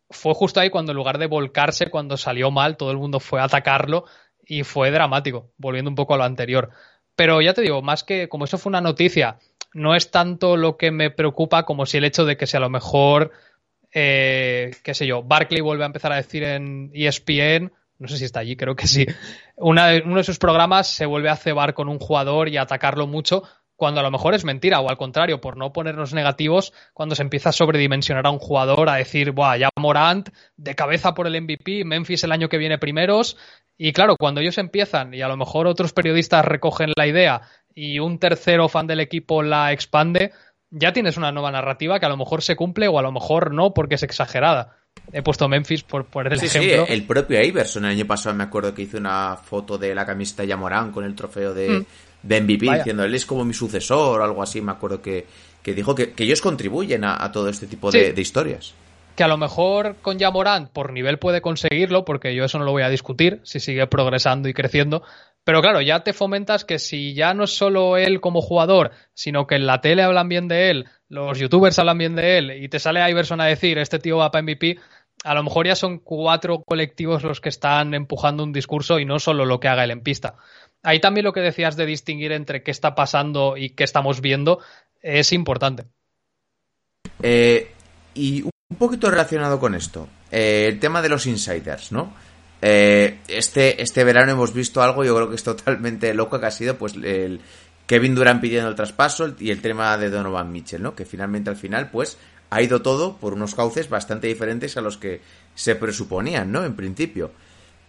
fue justo ahí cuando en lugar de volcarse, cuando salió mal, todo el mundo fue a atacarlo y fue dramático, volviendo un poco a lo anterior. Pero ya te digo, más que como eso fue una noticia no es tanto lo que me preocupa como si el hecho de que si a lo mejor, eh, qué sé yo, Barclay vuelve a empezar a decir en ESPN, no sé si está allí, creo que sí, uno de sus programas se vuelve a cebar con un jugador y a atacarlo mucho, cuando a lo mejor es mentira, o al contrario, por no ponernos negativos, cuando se empieza a sobredimensionar a un jugador, a decir, Buah, ya Morant de cabeza por el MVP, Memphis el año que viene primeros, y claro, cuando ellos empiezan y a lo mejor otros periodistas recogen la idea y un tercero fan del equipo la expande, ya tienes una nueva narrativa que a lo mejor se cumple o a lo mejor no porque es exagerada. He puesto Memphis por poner el ejemplo. Sí, el propio Iverson el año pasado me acuerdo que hizo una foto de la camiseta de Yamorán con el trofeo de, mm. MVP diciendo él es como mi sucesor o algo así. Me acuerdo que, dijo que, ellos contribuyen a, todo este tipo de, de, historias. Que a lo mejor con Yamorán por nivel puede conseguirlo, porque yo eso no lo voy a discutir si sigue progresando y creciendo, pero claro, ya te fomentas que si ya no es solo él como jugador, sino que en la tele hablan bien de él, los youtubers hablan bien de él y te sale Iverson a decir, este tío va para MVP, a lo mejor ya son cuatro colectivos los que están empujando un discurso y no solo lo que haga él en pista. Ahí también lo que decías de distinguir entre qué está pasando y qué estamos viendo es importante. Eh, y un poquito relacionado con esto, eh, el tema de los insiders, ¿no? Eh, este, este verano hemos visto algo, yo creo que es totalmente loco, que ha sido pues el Kevin Durant pidiendo el traspaso y el tema de Donovan Mitchell, ¿no? Que finalmente al final, pues, ha ido todo por unos cauces bastante diferentes a los que se presuponían, ¿no? En principio.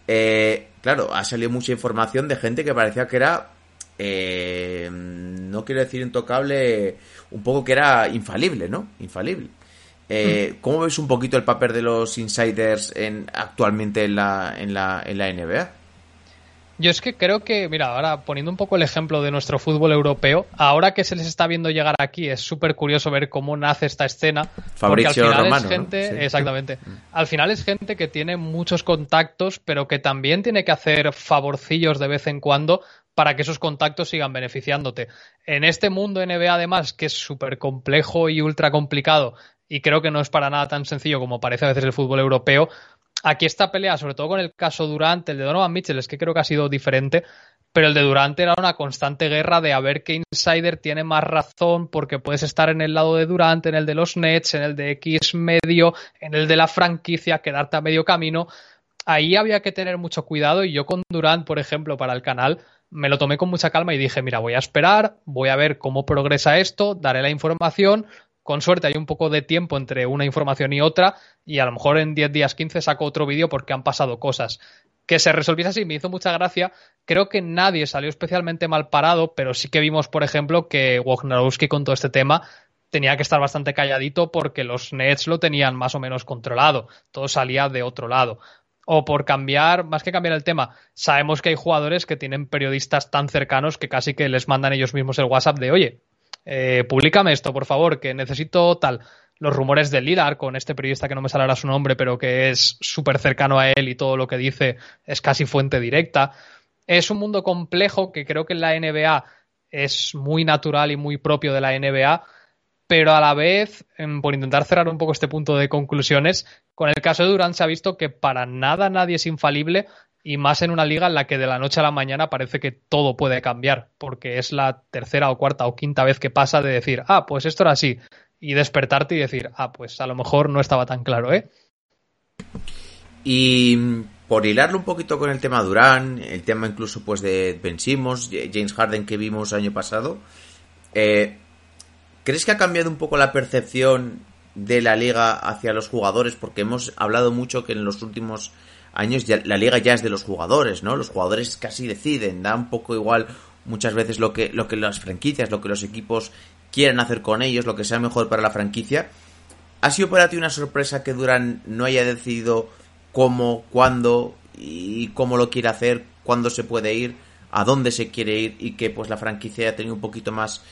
Eh, claro, ha salido mucha información de gente que parecía que era, eh, no quiero decir intocable, un poco que era infalible, ¿no? Infalible. Eh, mm. ¿Cómo ves un poquito el papel de los insiders en, actualmente en la, en, la, en la NBA? Yo es que creo que, mira, ahora poniendo un poco el ejemplo de nuestro fútbol europeo, ahora que se les está viendo llegar aquí, es súper curioso ver cómo nace esta escena. Fabricio porque al final es gente, exactamente. Mm. Al final es gente que tiene muchos contactos, pero que también tiene que hacer favorcillos de vez en cuando para que esos contactos sigan beneficiándote. En este mundo NBA, además, que es súper complejo y ultra complicado, y creo que no es para nada tan sencillo como parece a veces el fútbol europeo, aquí esta pelea, sobre todo con el caso Durant, el de Donovan Mitchell, es que creo que ha sido diferente, pero el de Durant era una constante guerra de a ver qué insider tiene más razón, porque puedes estar en el lado de Durant, en el de los Nets, en el de X medio, en el de la franquicia, quedarte a medio camino. Ahí había que tener mucho cuidado y yo con Durant, por ejemplo, para el canal, me lo tomé con mucha calma y dije, mira, voy a esperar, voy a ver cómo progresa esto, daré la información, con suerte hay un poco de tiempo entre una información y otra y a lo mejor en 10 días, 15 saco otro vídeo porque han pasado cosas. Que se resolviese así me hizo mucha gracia. Creo que nadie salió especialmente mal parado, pero sí que vimos, por ejemplo, que Wojnarowski con todo este tema tenía que estar bastante calladito porque los Nets lo tenían más o menos controlado. Todo salía de otro lado. O por cambiar, más que cambiar el tema, sabemos que hay jugadores que tienen periodistas tan cercanos que casi que les mandan ellos mismos el WhatsApp de, oye, eh, públicame esto, por favor, que necesito tal. Los rumores de Lilar con este periodista que no me saldrá su nombre, pero que es súper cercano a él y todo lo que dice es casi fuente directa. Es un mundo complejo que creo que en la NBA es muy natural y muy propio de la NBA, pero a la vez, por intentar cerrar un poco este punto de conclusiones, con el caso de Durant se ha visto que para nada nadie es infalible y más en una liga en la que de la noche a la mañana parece que todo puede cambiar, porque es la tercera o cuarta o quinta vez que pasa de decir, ah, pues esto era así, y despertarte y decir, ah, pues a lo mejor no estaba tan claro, ¿eh? Y por hilarlo un poquito con el tema Durán, el tema incluso pues de Ben Simmons, James Harden que vimos año pasado, eh, ¿crees que ha cambiado un poco la percepción de la liga hacia los jugadores? Porque hemos hablado mucho que en los últimos años la liga ya es de los jugadores, ¿no? Los jugadores casi deciden, da un poco igual muchas veces lo que, lo que las franquicias, lo que los equipos quieren hacer con ellos, lo que sea mejor para la franquicia. ¿Ha sido para ti una sorpresa que Duran no haya decidido cómo, cuándo y cómo lo quiere hacer, cuándo se puede ir, a dónde se quiere ir y que pues la franquicia haya tenido un poquito más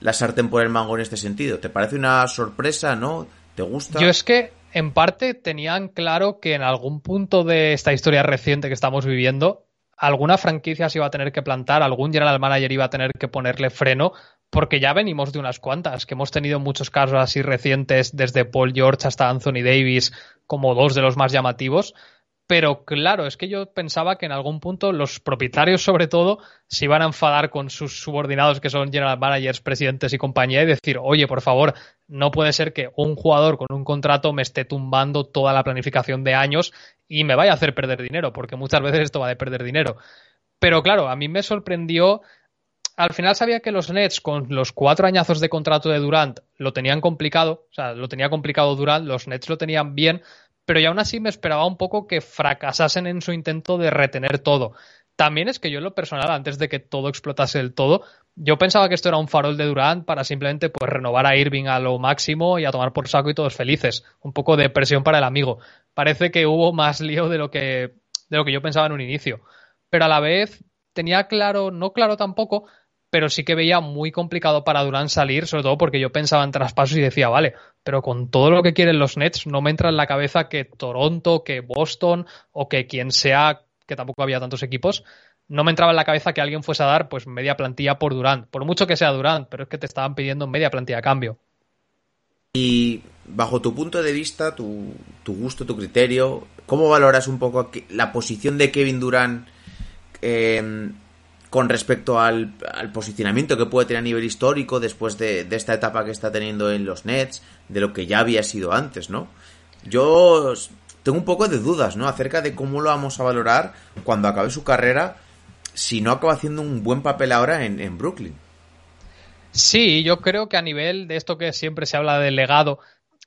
la sartén por el mango en este sentido? ¿Te parece una sorpresa, no? ¿Te gusta? Yo es que en parte tenían claro que en algún punto de esta historia reciente que estamos viviendo, alguna franquicia se iba a tener que plantar, algún general manager iba a tener que ponerle freno, porque ya venimos de unas cuantas, que hemos tenido muchos casos así recientes, desde Paul George hasta Anthony Davis, como dos de los más llamativos, pero claro, es que yo pensaba que en algún punto los propietarios, sobre todo, se iban a enfadar con sus subordinados, que son general managers, presidentes y compañía, y decir, oye, por favor, no puede ser que un jugador con un contrato me esté tumbando toda la planificación de años y me vaya a hacer perder dinero, porque muchas veces esto va de perder dinero. Pero claro, a mí me sorprendió. Al final sabía que los Nets, con los cuatro añazos de contrato de Durant, lo tenían complicado. O sea, lo tenía complicado Durant, los Nets lo tenían bien, pero ya aún así me esperaba un poco que fracasasen en su intento de retener todo. También es que yo en lo personal, antes de que todo explotase del todo, yo pensaba que esto era un farol de Durant para simplemente pues renovar a Irving a lo máximo y a tomar por saco y todos felices. Un poco de presión para el amigo. Parece que hubo más lío de lo que, de lo que yo pensaba en un inicio. Pero a la vez tenía claro, no claro tampoco, pero sí que veía muy complicado para Durant salir, sobre todo porque yo pensaba en traspasos y decía, vale, pero con todo lo que quieren los Nets, no me entra en la cabeza que Toronto, que Boston o que quien sea, que tampoco había tantos equipos, no me entraba en la cabeza que alguien fuese a dar pues media plantilla por Durant, por mucho que sea Durant, pero es que te estaban pidiendo media plantilla a cambio. y bajo tu punto de vista, tu, gusto, tu criterio, ¿cómo valoras un poco la posición de Kevin Durant eh, con respecto al, posicionamiento que puede tener a nivel histórico después de, de, esta etapa que está teniendo en los Nets, de lo que ya había sido antes, ¿no? Yo tengo un poco de dudas, ¿no? Acerca de cómo lo vamos a valorar cuando acabe su carrera, si no acaba haciendo un buen papel ahora en, en Brooklyn. Sí, yo creo que a nivel de esto que siempre se habla del legado,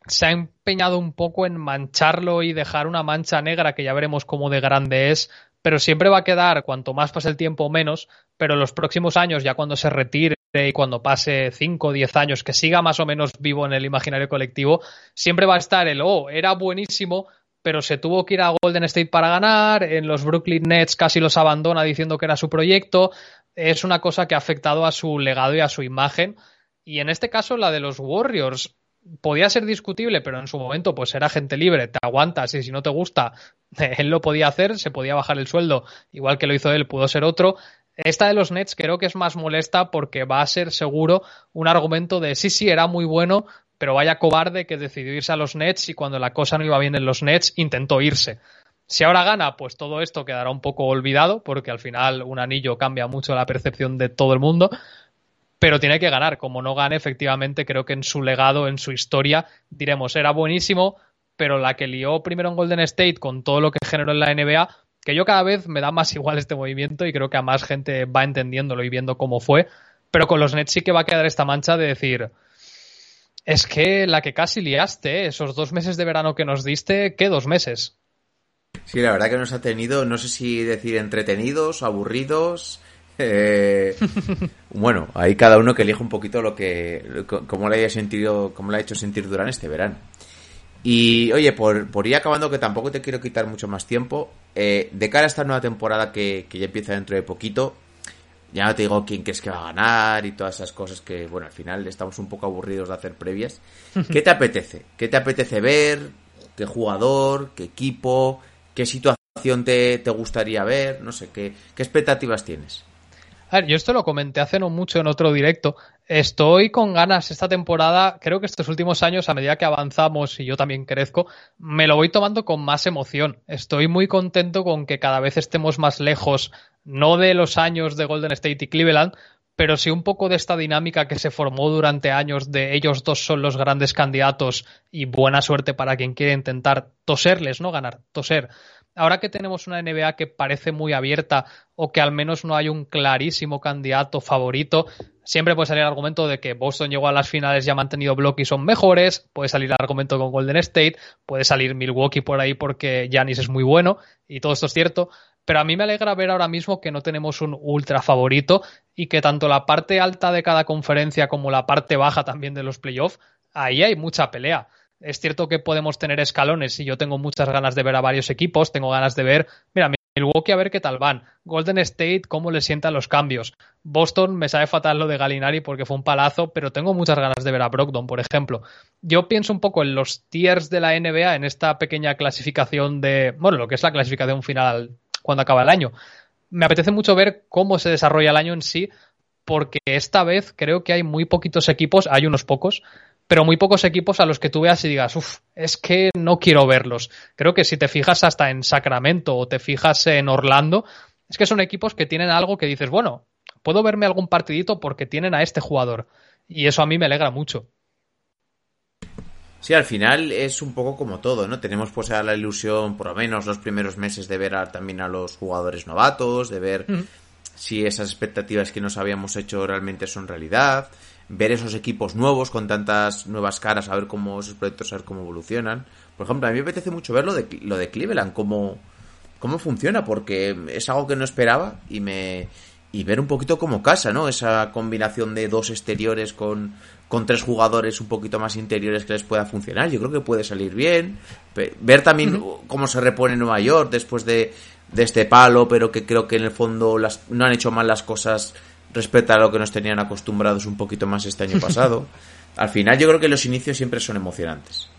se ha empeñado un poco en mancharlo y dejar una mancha negra que ya veremos cómo de grande es, pero siempre va a quedar, cuanto más pase el tiempo, menos, pero los próximos años, ya cuando se retire y cuando pase 5 o 10 años, que siga más o menos vivo en el imaginario colectivo, siempre va a estar el, oh, era buenísimo, pero se tuvo que ir a Golden State para ganar, en los Brooklyn Nets casi los abandona diciendo que era su proyecto, es una cosa que ha afectado a su legado y a su imagen, y en este caso la de los Warriors, podía ser discutible, pero en su momento pues era gente libre, te aguantas y si no te gusta, él lo podía hacer, se podía bajar el sueldo, igual que lo hizo él, pudo ser otro. Esta de los Nets creo que es más molesta porque va a ser seguro un argumento de sí, sí, era muy bueno, pero vaya cobarde que decidió irse a los Nets y cuando la cosa no iba bien en los Nets intentó irse. Si ahora gana, pues todo esto quedará un poco olvidado porque al final un anillo cambia mucho la percepción de todo el mundo, pero tiene que ganar. Como no gane, efectivamente, creo que en su legado, en su historia, diremos, era buenísimo, pero la que lió primero en Golden State con todo lo que generó en la NBA, que yo cada vez me da más igual este movimiento y creo que a más gente va entendiéndolo y viendo cómo fue, pero con los Nets sí que va a quedar esta mancha de decir, es que la que casi liaste, esos dos meses de verano que nos diste, ¿qué dos meses? Sí, la verdad que nos ha tenido, no sé si decir entretenidos, aburridos, eh, bueno, ahí cada uno que elija un poquito lo que, cómo le haya sentido, cómo le ha hecho sentir durante este verano. Y oye, por, por ir acabando, que tampoco te quiero quitar mucho más tiempo, eh, de cara a esta nueva temporada que, que, ya empieza dentro de poquito, ya no te digo quién crees que va a ganar y todas esas cosas que, bueno, al final estamos un poco aburridos de hacer previas. ¿Qué te apetece? ¿Qué te apetece ver? ¿Qué jugador? ¿Qué equipo? ¿Qué situación te, te gustaría ver? No sé, ¿qué, qué expectativas tienes? A ver, yo esto lo comenté hace no mucho en otro directo. Estoy con ganas esta temporada. Creo que estos últimos años, a medida que avanzamos y yo también crezco, me lo voy tomando con más emoción. Estoy muy contento con que cada vez estemos más lejos, no de los años de Golden State y Cleveland, pero sí un poco de esta dinámica que se formó durante años de ellos dos son los grandes candidatos y buena suerte para quien quiere intentar toserles, no ganar, toser ahora que tenemos una NBA que parece muy abierta o que al menos no hay un clarísimo candidato favorito, siempre puede salir el argumento de que Boston llegó a las finales y ha mantenido bloque y son mejores, puede salir el argumento con Golden State, puede salir Milwaukee por ahí porque Giannis es muy bueno y todo esto es cierto, pero a mí me alegra ver ahora mismo que no tenemos un ultra favorito y que tanto la parte alta de cada conferencia como la parte baja también de los playoffs, ahí hay mucha pelea. Es cierto que podemos tener escalones y yo tengo muchas ganas de ver a varios equipos, tengo ganas de ver, mira, Milwaukee a ver qué tal van, Golden State cómo le sientan los cambios, Boston me sabe fatal lo de Galinari porque fue un palazo, pero tengo muchas ganas de ver a Brogdon, por ejemplo. Yo pienso un poco en los tiers de la NBA, en esta pequeña clasificación de, bueno, lo que es la clasificación final cuando acaba el año. Me apetece mucho ver cómo se desarrolla el año en sí, porque esta vez creo que hay muy poquitos equipos, hay unos pocos, pero muy pocos equipos a los que tú veas y digas, uff, es que no quiero verlos. Creo que si te fijas hasta en Sacramento o te fijas en Orlando, es que son equipos que tienen algo que dices, bueno, puedo verme algún partidito porque tienen a este jugador. Y eso a mí me alegra mucho. Sí, al final es un poco como todo, ¿no? Tenemos pues la ilusión, por lo menos los primeros meses, de ver también a los jugadores novatos, de ver mm. Si esas expectativas que nos habíamos hecho realmente son realidad ver esos equipos nuevos con tantas nuevas caras, a ver cómo esos proyectos, a ver cómo evolucionan. Por ejemplo, a mí me apetece mucho ver lo de, lo de Cleveland, cómo, cómo funciona, porque es algo que no esperaba y me y ver un poquito como casa, ¿no? Esa combinación de dos exteriores con, con tres jugadores un poquito más interiores que les pueda funcionar. Yo creo que puede salir bien. Ver también cómo se repone Nueva York después de, de este palo, pero que creo que en el fondo las, no han hecho mal las cosas respecto a lo que nos tenían acostumbrados un poquito más este año pasado. Al final yo creo que los inicios siempre son emocionantes.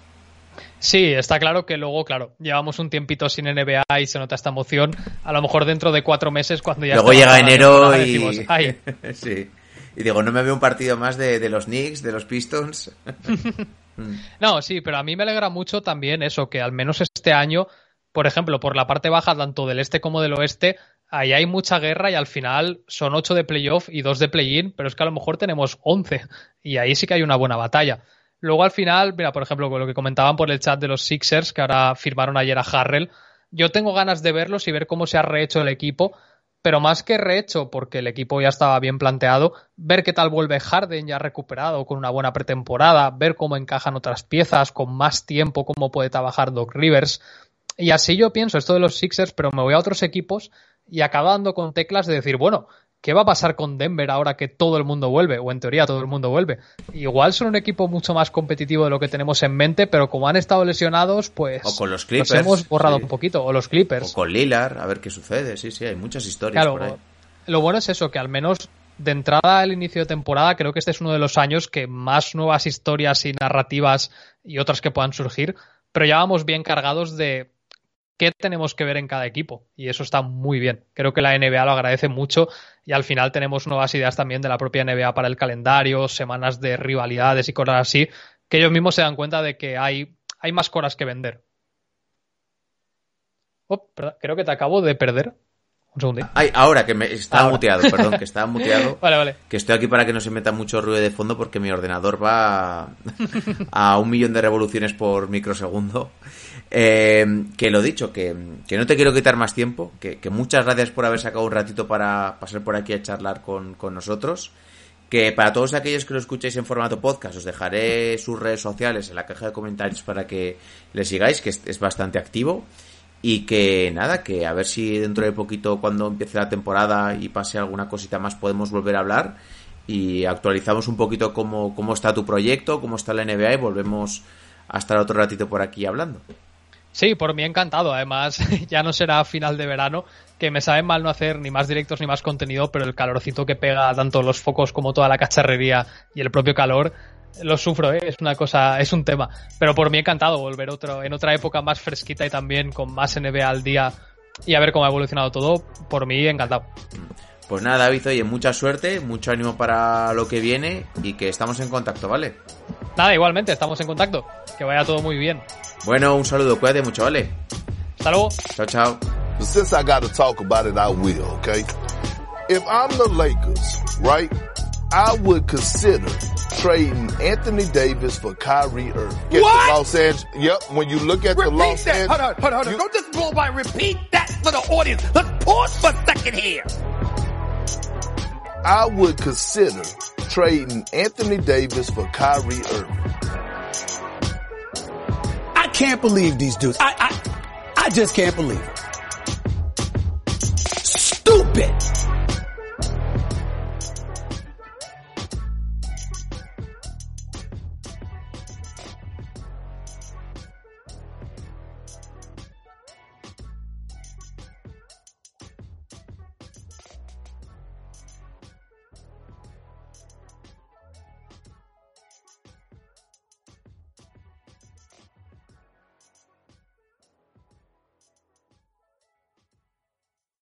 Sí, está claro que luego, claro, llevamos un tiempito sin NBA y se nota esta emoción. A lo mejor dentro de cuatro meses, cuando ya. Luego llega enero y. sí. Y digo, no me veo un partido más de, de los Knicks, de los Pistons. No, sí, pero a mí me alegra mucho también eso, que al menos este año, por ejemplo, por la parte baja, tanto del este como del oeste, ahí hay mucha guerra y al final son ocho de playoff y dos de play-in, pero es que a lo mejor tenemos once y ahí sí que hay una buena batalla. Luego al final, mira, por ejemplo, con lo que comentaban por el chat de los Sixers, que ahora firmaron ayer a Harrell, yo tengo ganas de verlos y ver cómo se ha rehecho el equipo, pero más que rehecho, porque el equipo ya estaba bien planteado, ver qué tal vuelve Harden ya recuperado con una buena pretemporada, ver cómo encajan otras piezas, con más tiempo, cómo puede trabajar Doc Rivers. Y así yo pienso esto de los Sixers, pero me voy a otros equipos y acabo dando con teclas de decir, bueno, ¿qué va a pasar con Denver ahora que todo el mundo vuelve? O en teoría todo el mundo vuelve. Igual son un equipo mucho más competitivo de lo que tenemos en mente, pero como han estado lesionados, pues o con los, Clippers, hemos borrado un poquito. O los Clippers. O con Lillard, a ver qué sucede. Sí, sí, hay muchas historias por ahí. Lo bueno es eso, que al menos de entrada al inicio de temporada, creo que este es uno de los años que más nuevas historias y narrativas y otras que puedan surgir, pero ya vamos bien cargados de qué tenemos que ver en cada equipo. Y eso está muy bien. Creo que la NBA lo agradece mucho y al final tenemos nuevas ideas también de la propia NBA para el calendario, semanas de rivalidades y cosas así, que ellos mismos se dan cuenta de que hay, hay más coras que vender. Oh, creo que te acabo de perder. Un segundo. Ay, ahora que me está muteado, perdón, que está muteado. vale, vale. Que estoy aquí para que no se meta mucho ruido de fondo porque mi ordenador va a un millón de revoluciones por microsegundo. Eh, que lo dicho, que, no te quiero quitar más tiempo, que, muchas gracias por haber sacado un ratito para pasar por aquí a charlar con, nosotros. Que para todos aquellos que lo escuchéis en formato podcast, os dejaré sus redes sociales en la caja de comentarios para que le sigáis, que es, bastante activo. Y que nada, que a ver si dentro de poquito, cuando empiece la temporada y pase alguna cosita más, podemos volver a hablar y actualizamos un poquito cómo, cómo está tu proyecto, cómo está la NBA y volvemos a estar otro ratito por aquí hablando. Sí, por mí encantado. Además, ya no será final de verano, que me sabe mal no hacer ni más directos ni más contenido, pero el calorcito que pega tanto los focos como toda la cacharrería y el propio calor, lo sufro, ¿eh? es una cosa, es un tema. Pero por mí encantado volver otro, en otra época más fresquita y también con más NBA al día y a ver cómo ha evolucionado todo. Por mí encantado. Pues nada, David, oye, mucha suerte, mucho ánimo para lo que viene y que estamos en contacto, ¿vale? Nada, igualmente, estamos en contacto. Que vaya todo muy bien. Bueno, un saludo, cuídate mucho, ¿vale? Hasta luego. Chao, chao. Since I got to talk about it, I will, okay? If I'm the Lakers, right, I would consider trading Anthony Davis for Kyrie Irving. Get what? Los Angeles. Yep. When you look at repeat the Los Angeles. Hold on, hold on, hold on. Don't just blow by. Repeat that for the audience. Let's pause for a second here. I would consider trading Anthony Davis for Kyrie Irving. I can't believe these dudes. I, I, I just can't believe it. Stupid.